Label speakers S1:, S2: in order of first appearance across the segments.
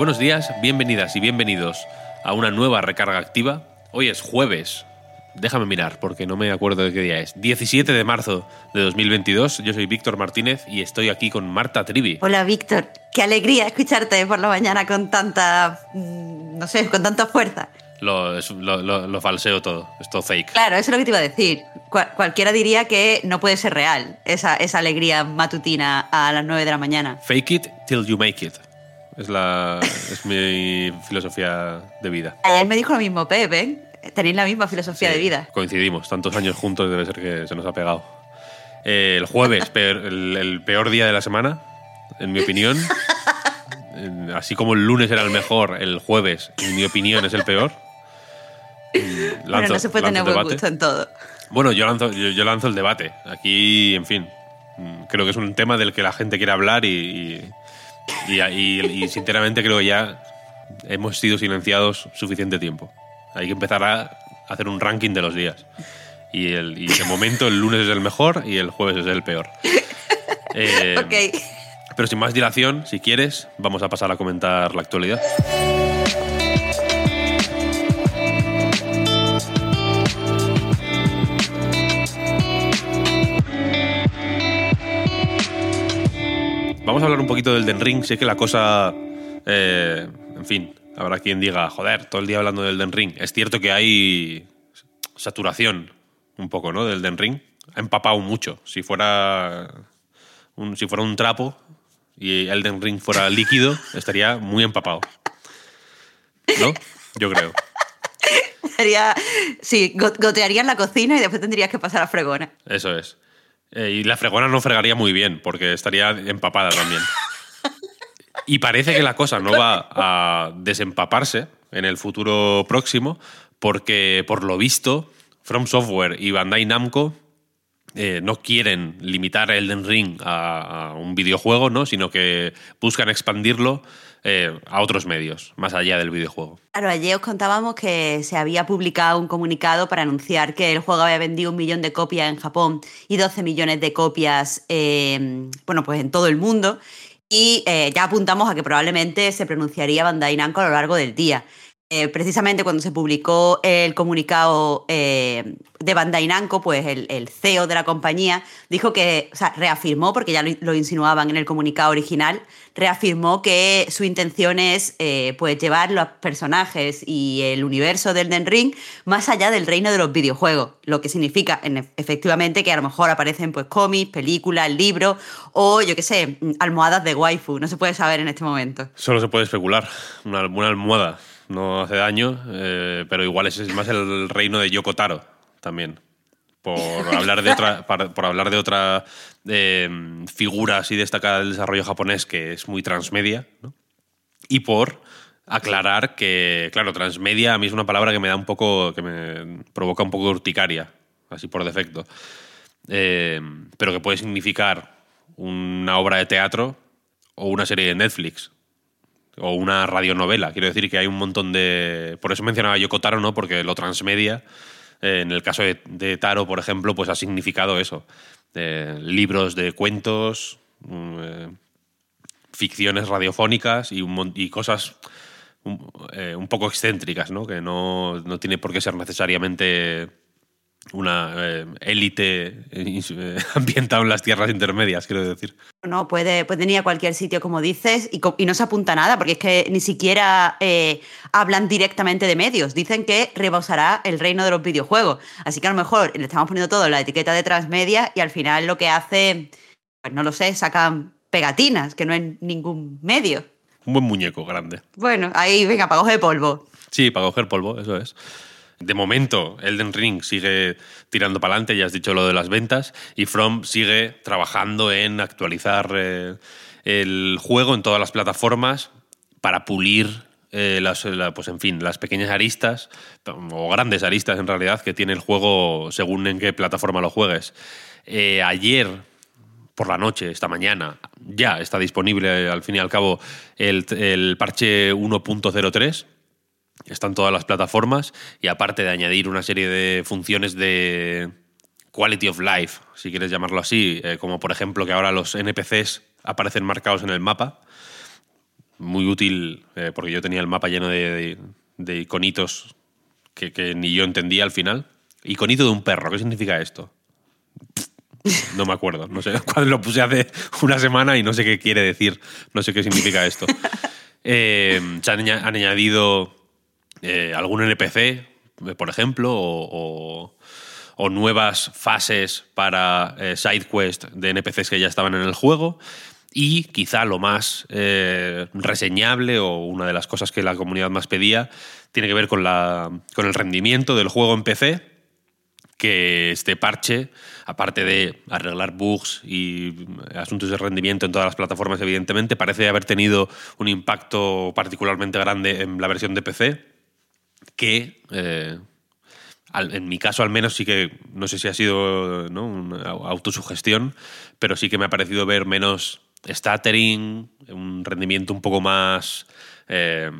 S1: Buenos días, bienvenidas y bienvenidos a una nueva recarga activa. Hoy es jueves. Déjame mirar porque no me acuerdo de qué día es. 17 de marzo de 2022. Yo soy Víctor Martínez y estoy aquí con Marta Trivi.
S2: Hola Víctor, qué alegría escucharte por la mañana con tanta, mm, no sé, con tanta fuerza.
S1: Lo, lo- lo- lo falseo todo, es todo fake.
S2: Claro, eso es lo que te iba a decir. Cual- cualquiera diría que no puede ser real esa, esa alegría matutina a las 9 de la mañana.
S1: Fake it till you make it. Es, la, es mi filosofía de vida.
S2: Ayer me dijo lo mismo Pep, ¿eh? Tenéis la misma filosofía
S1: Sí,
S2: de vida.
S1: Coincidimos, tantos años juntos debe ser que se nos ha pegado. Eh, el jueves, peor- el, el peor día de la semana, en mi opinión. Así como el lunes era el mejor, el jueves, en mi opinión, es el peor. Mm,
S2: bueno,
S1: lanzo-
S2: no se puede
S1: lanzo
S2: tener buen
S1: debate.
S2: gusto en todo.
S1: Bueno, yo lanzo, yo, yo lanzo el debate. Aquí, en fin, mm, creo que es un tema del que la gente quiere hablar y, y, y- y- y sinceramente creo que ya hemos sido silenciados suficiente tiempo. Hay que empezar a hacer un ranking de los días. Y, el, y de momento el lunes es el mejor y el jueves es el peor. Eh,
S2: Ok.
S1: Pero sin más dilación, si quieres, vamos a pasar a comentar la actualidad. Vamos a hablar un poquito del Den Ring. Sé que la cosa. eh, en fin, habrá quien diga, joder, todo el día hablando del Den Ring. Es cierto que hay saturación un poco, ¿no? Del Den Ring. Ha empapado mucho. Si fuera un, si fuera un trapo y Elden Ring fuera líquido, estaría muy empapado. ¿No? Yo creo.
S2: Sería, sí, go- gotearía en la cocina y después tendrías que pasar a fregona.
S1: Eso es. Eh, y la fregona no fregaría muy bien, porque estaría empapada también. Y parece que la cosa no va a desempaparse en el futuro próximo, porque por lo visto, From Software y Bandai Namco eh, no quieren limitar Elden Ring a, un videojuego, ¿no? sino que buscan expandirlo eh, a otros medios, más allá del videojuego.
S2: Claro, ayer os contábamos que se había publicado un comunicado para anunciar que el juego había vendido un millón de copias en Japón y 12 millones de copias, eh, bueno, pues en todo el mundo. Y eh, ya apuntamos a que probablemente se pronunciaría Bandai Namco a lo largo del día. Eh, precisamente cuando se publicó el comunicado eh, de Bandai Namco, pues el, CEO de la compañía dijo que, o sea, reafirmó, porque ya lo, insinuaban en el comunicado original, reafirmó que su intención es eh, pues llevar los personajes y el universo del Den Ring más allá del reino de los videojuegos, lo que significa en efectivamente que a lo mejor aparecen pues cómics, películas, libros o yo qué sé, almohadas de waifu, no se puede saber en este momento.
S1: Solo se puede especular. Una almohada no hace daño, eh, pero igual ese es más el reino de Yoko Taro también. Por hablar de otra, por hablar de otra eh, figura así destacada del desarrollo japonés que es muy transmedia, ¿no? Y por aclarar que, claro, transmedia a mí es una palabra que me da un poco, que me provoca un poco de urticaria, así por defecto. Eh, pero que puede significar una obra de teatro o una serie de Netflix o una radionovela. Quiero decir que hay un montón de... Por eso mencionaba Yoko Taro, ¿no? Porque lo transmedia, eh, en el caso de, Taro, por ejemplo, pues ha significado eso. Eh, libros de cuentos, mm, eh, ficciones radiofónicas y, un y cosas un, un poco excéntricas, ¿no? Que no, no tiene por qué ser necesariamente una eh, élite eh, ambientada en las tierras intermedias, quiero decir.
S2: No, puede, puede venir a cualquier sitio, como dices, y, no se apunta a nada, porque es que ni siquiera eh, hablan directamente de medios. Dicen que rebosará el reino de los videojuegos. Así que a lo mejor le estamos poniendo todo en la etiqueta de transmedia y al final lo que hace, pues no lo sé, sacan pegatinas, que no es ningún medio.
S1: Un buen muñeco grande.
S2: Bueno, ahí, venga, para coger polvo.
S1: Sí, para coger polvo, eso es. De momento, Elden Ring sigue tirando para adelante, ya has dicho lo de las ventas, y From sigue trabajando en actualizar eh, el juego en todas las plataformas para pulir eh, las, la- pues en fin, las pequeñas aristas, o grandes aristas en realidad, que tiene el juego según en qué plataforma lo juegues. Eh, ayer, por la noche, esta mañana, ya está disponible al fin y al cabo el, el parche 1.03. Está en todas las plataformas y aparte de añadir una serie de funciones de quality of life, si quieres llamarlo así, eh, como por ejemplo que ahora los NPCs aparecen marcados en el mapa, muy útil eh, porque yo tenía el mapa lleno de, de- de iconitos que, que ni yo entendía al final. Iconito de un perro, ¿qué significa esto? No me acuerdo, no sé. Cuando lo puse hace una semana y no sé qué quiere decir, no sé qué significa esto. Eh, se han añadido eh, algún NPC, eh, por ejemplo, o, nuevas fases para eh, side de NPCs que ya estaban en el juego. Y quizá lo más eh, reseñable o una de las cosas que la comunidad más pedía tiene que ver con, la, con el rendimiento del juego en PC que este parche, aparte de arreglar bugs y asuntos de rendimiento en todas las plataformas, evidentemente, parece haber tenido un impacto particularmente grande en la versión de PC, que eh, en mi caso al menos sí que, no sé si ha sido ¿no? una autosugestión, pero sí que me ha parecido ver menos stuttering, un rendimiento un poco más eh,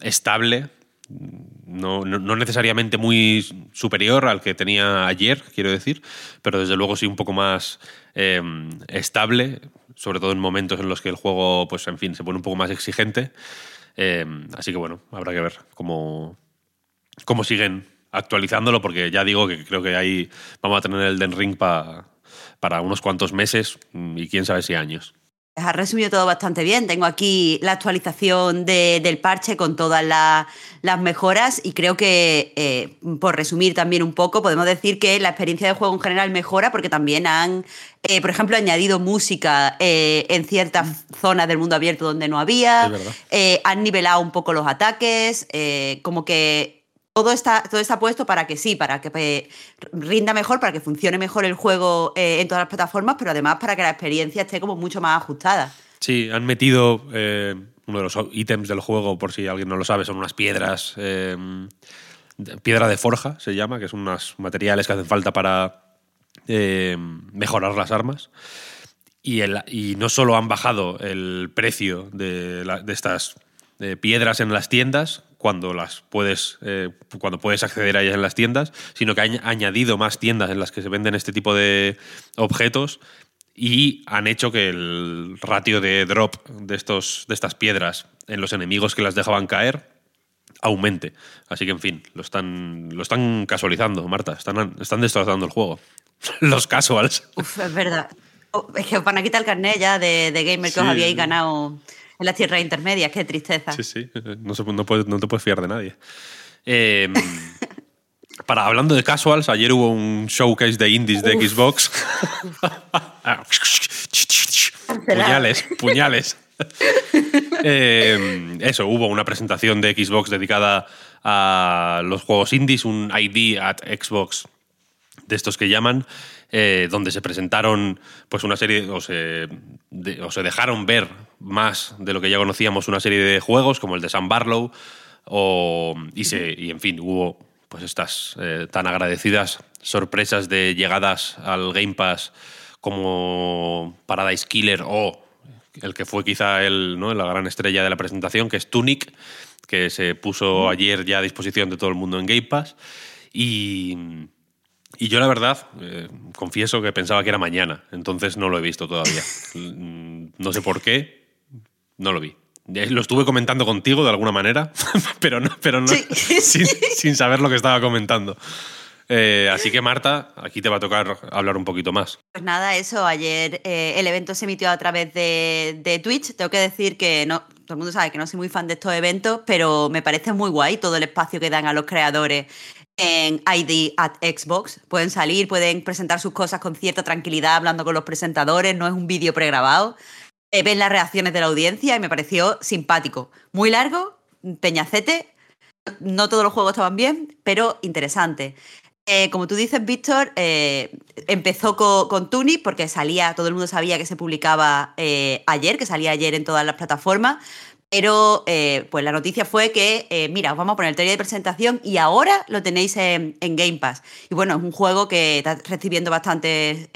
S1: estable, no, no- necesariamente muy superior al que tenía ayer, quiero decir, pero desde luego sí un poco más eh, estable, sobre todo en momentos en los que el juego, pues en fin, se pone un poco más exigente. Eh, así que bueno, habrá que ver cómo, cómo siguen actualizándolo, porque ya digo que creo que ahí vamos a tener el Den Ring pa- para unos cuantos meses mm, y quién sabe si años.
S2: Has resumido todo bastante bien. Tengo aquí la actualización de- del parche con todas la- las mejoras y creo que, eh, por resumir también un poco, podemos decir que la experiencia de juego en general mejora porque también han, eh, por ejemplo, añadido música eh, en ciertas zonas del mundo abierto donde no había. Han nivelado un poco los ataques, como que todo está, todo está puesto para que sí, para que eh, rinda mejor, para que funcione mejor el juego eh, en todas las plataformas, pero además para que la experiencia esté como mucho más ajustada.
S1: Sí, han metido eh, uno de los ítems del juego, por si alguien no lo sabe, son unas piedras. piedra de forja se llama, que son unos materiales que hacen falta para mejorar las armas. Y, el- y no solo han bajado el precio de, la- de estas piedras en las tiendas, cuando las puedes eh, cuando puedes acceder a ellas en las tiendas, sino que han añadido más tiendas en las que se venden este tipo de objetos y han hecho que el ratio de drop de, estos, de estas piedras en los enemigos que las dejaban caer aumente. Así que, en fin, lo están, lo están casualizando, Marta. Están, están destrozando el juego. Los casuals.
S2: Uf, es verdad. Oh, es que os van a quitar el carnet ya de, de gamer que os habíais ganado en las tierras intermedias. Qué tristeza.
S1: Sí, sí. No, se- no puedes- no te puedes fiar de nadie. Eh, para, hablando de casuals, ayer hubo un showcase de indies de Xbox. puñales, puñales. Eh, eso, hubo una presentación de Xbox dedicada a los juegos indies, un ID at Xbox de estos que llaman, eh, donde se presentaron pues una serie, o se, de- o se dejaron ver más de lo que ya conocíamos, una serie de juegos como el de Sam Barlow, o, y, se, y en fin, hubo pues estas eh, tan agradecidas sorpresas de llegadas al Game Pass como Paradise Killer o el que fue quizá el, ¿no? la gran estrella de la presentación, que es Tunic, que se puso ayer ya a disposición de todo el mundo en Game Pass. Y, y yo la verdad, eh, confieso que pensaba que era mañana, entonces no lo he visto todavía. Mm, no sé por qué, no lo vi. Eh, Lo estuve comentando contigo de alguna manera, pero no, pero no
S2: Sí.
S1: sin, sin saber lo que estaba comentando. Eh, así que Marta, aquí te va a tocar hablar un poquito más.
S2: Pues nada, eso, ayer eh, el evento se emitió a través de, de Twitch. Tengo que decir que no, todo el mundo sabe que no soy muy fan de estos eventos, pero me parece muy guay todo el espacio que dan a los creadores en ID at Xbox. Pueden salir, pueden presentar sus cosas con cierta tranquilidad, hablando con los presentadores, no es un vídeo pregrabado. Eh, ven las reacciones de la audiencia y me pareció simpático. Muy largo, peñacete, no todos los juegos estaban bien, pero interesante. Eh, como tú dices, Víctor, eh, empezó con, Tunic porque salía, todo el mundo sabía que se publicaba ayer, que salía ayer en todas las plataformas, pero pues la noticia fue que, mira, os vamos a poner el trailer de presentación y ahora lo tenéis en, Game Pass. Y bueno, es un juego que está recibiendo bastante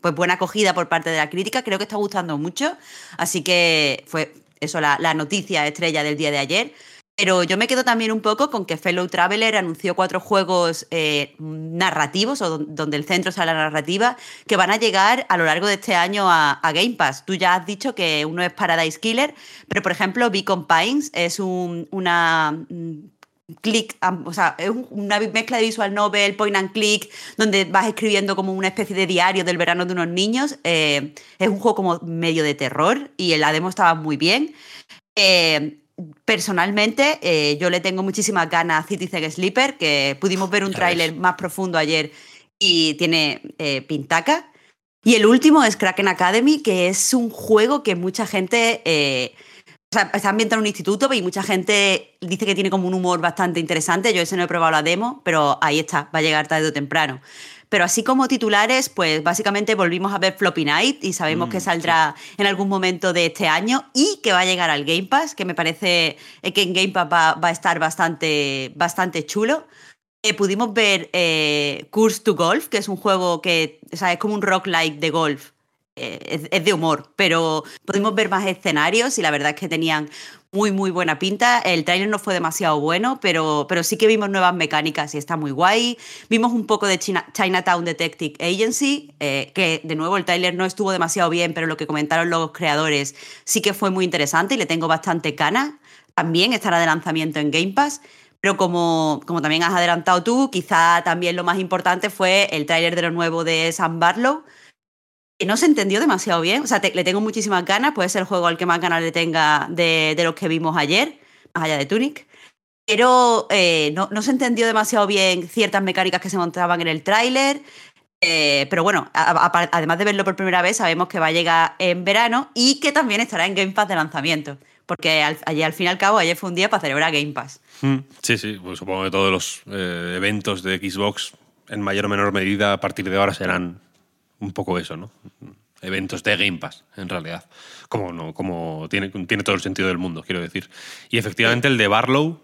S2: pues buena acogida por parte de la crítica, creo que está gustando mucho, así que fue eso la, la noticia estrella del día de ayer. Pero yo me quedo también un poco con que Fellow Traveler anunció cuatro juegos eh, narrativos, o donde el centro sea la narrativa, que van a llegar a lo largo de este año a, Game Pass. Tú ya has dicho que uno es Paradise Killer, pero por ejemplo, Beacon Pines es una mm, click, o sea, es una mezcla de visual novel, point and click, donde vas escribiendo como una especie de diario del verano de unos niños. Eh, es un juego como medio de terror y la demo estaba muy bien. Eh, personalmente, eh, yo le tengo muchísimas ganas a Citizen Sleeper, que pudimos ver un tráiler más profundo ayer y tiene eh, pintaca. Y el último es Kraken Academy, que es un juego que mucha gente... Eh, o sea, está ambientado en un instituto y mucha gente dice que tiene como un humor bastante interesante. Yo ese no he probado la demo, pero ahí está, va a llegar tarde o temprano. Pero así como titulares, pues básicamente volvimos a ver Floppy Night y sabemos que mm, saldrá en algún momento de este año y que va a llegar al Game Pass, que me parece eh, que en Game Pass va, a estar bastante, bastante chulo. Eh, pudimos ver eh, Curse to Golf, que es un juego que es como un rock-like de golf. es, de humor, pero pudimos ver más escenarios y la verdad es que tenían muy, muy buena pinta. El tráiler no fue demasiado bueno, pero, pero sí que vimos nuevas mecánicas y está muy guay. Vimos un poco de Chinatown Detective Agency, eh, que de nuevo el tráiler no estuvo demasiado bien, pero lo que comentaron los creadores sí que fue muy interesante y le tengo bastante cana. También estará de lanzamiento en Game Pass. Pero como, como también has adelantado tú, quizá también lo más importante fue el tráiler de lo nuevo de Sam Barlow, no se entendió demasiado bien. O sea, le tengo muchísimas ganas. Puede ser el juego al que más ganas le tenga de, los que vimos ayer, más allá de Tunic. Pero eh, no, se entendió demasiado bien ciertas mecánicas que se montaban en el tráiler. Eh, pero bueno, además de verlo por primera vez, sabemos que va a llegar en verano y que también estará en Game Pass de lanzamiento. Porque al, al fin y al cabo, ayer fue un día para celebrar Game Pass.
S1: Mm, sí, sí, pues supongo que todos los eh, eventos de Xbox, en mayor o menor medida, a partir de ahora serán un poco eso, ¿no? Eventos de Game Pass, en realidad. Como, no, como tiene, tiene todo el sentido del mundo, quiero decir. Y efectivamente el de Barlow,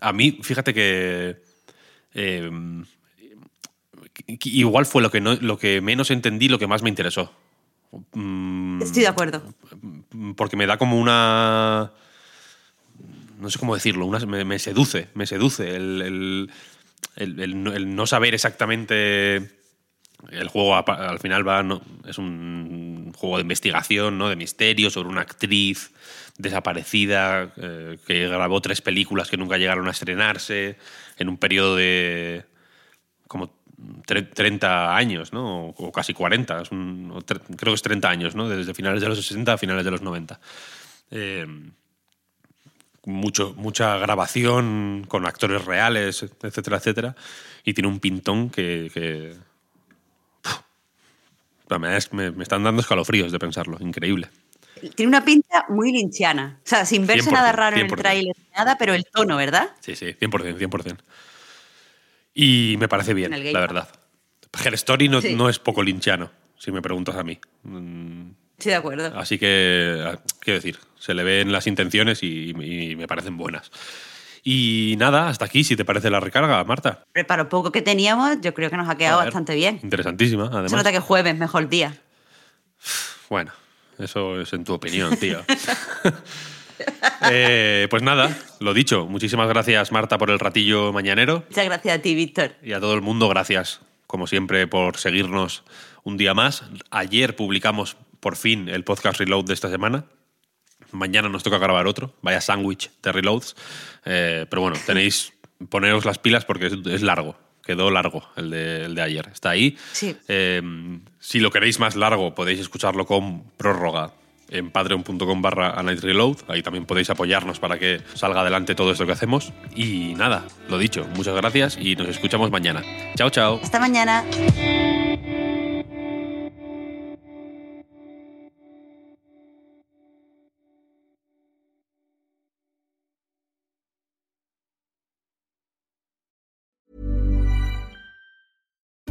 S1: a mí, fíjate que... Eh, igual fue lo que, no, lo que menos entendí, lo que más me interesó.
S2: Mm, Estoy de acuerdo.
S1: Porque me da como una. No sé cómo decirlo, una, me, seduce, me seduce el, el, no saber exactamente el juego al final va, es un juego de investigación, ¿no? de misterio sobre una actriz desaparecida eh, que grabó tres películas que nunca llegaron a estrenarse en un periodo de como 30 años, ¿no? o casi 40, creo que es 30 años, ¿no? desde finales de los 60 a finales de los 90. Eh, mucho, mucha grabación con actores reales, etcétera, etcétera, y tiene un pintón que me, están dando escalofríos de pensarlo, increíble.
S2: Tiene una pinta muy linchiana. O sea, sin verse nada raro en el trailer, nada, pero el tono, ¿verdad?
S1: Sí, sí, 100%, 100%. Y me parece bien, la verdad. Her Story no, es poco linchiano, si me preguntas a mí.
S2: Sí, de acuerdo.
S1: Así que, ah, quiero decir, se le ven las intenciones y me parecen buenas. Y nada, hasta aquí, si te parece la recarga, Marta.
S2: Para lo poco que teníamos, yo creo que nos ha quedado bastante bien.
S1: Interesantísima, además.
S2: Se nota que jueves, mejor día.
S1: Bueno, eso es en tu opinión, tío. Eh, pues nada, lo dicho. Muchísimas gracias, Marta, por el ratillo mañanero.
S2: Muchas gracias a ti, Víctor.
S1: Y a todo el mundo, gracias, como siempre, por seguirnos un día más. Ayer publicamos por fin el podcast Reload de esta semana. Mañana nos toca grabar otro, vaya sándwich de reloads. Eh, pero bueno, tenéis, poneros las pilas porque es, largo, quedó largo el de, el de, ayer. Está ahí.
S2: Sí.
S1: Eh, si lo queréis más largo, podéis escucharlo con prórroga en patreon.com barra Reload. Ahí también podéis apoyarnos para que salga adelante todo esto que hacemos. Y nada, lo dicho, muchas gracias y nos escuchamos mañana. Chao, chao.
S2: Hasta mañana.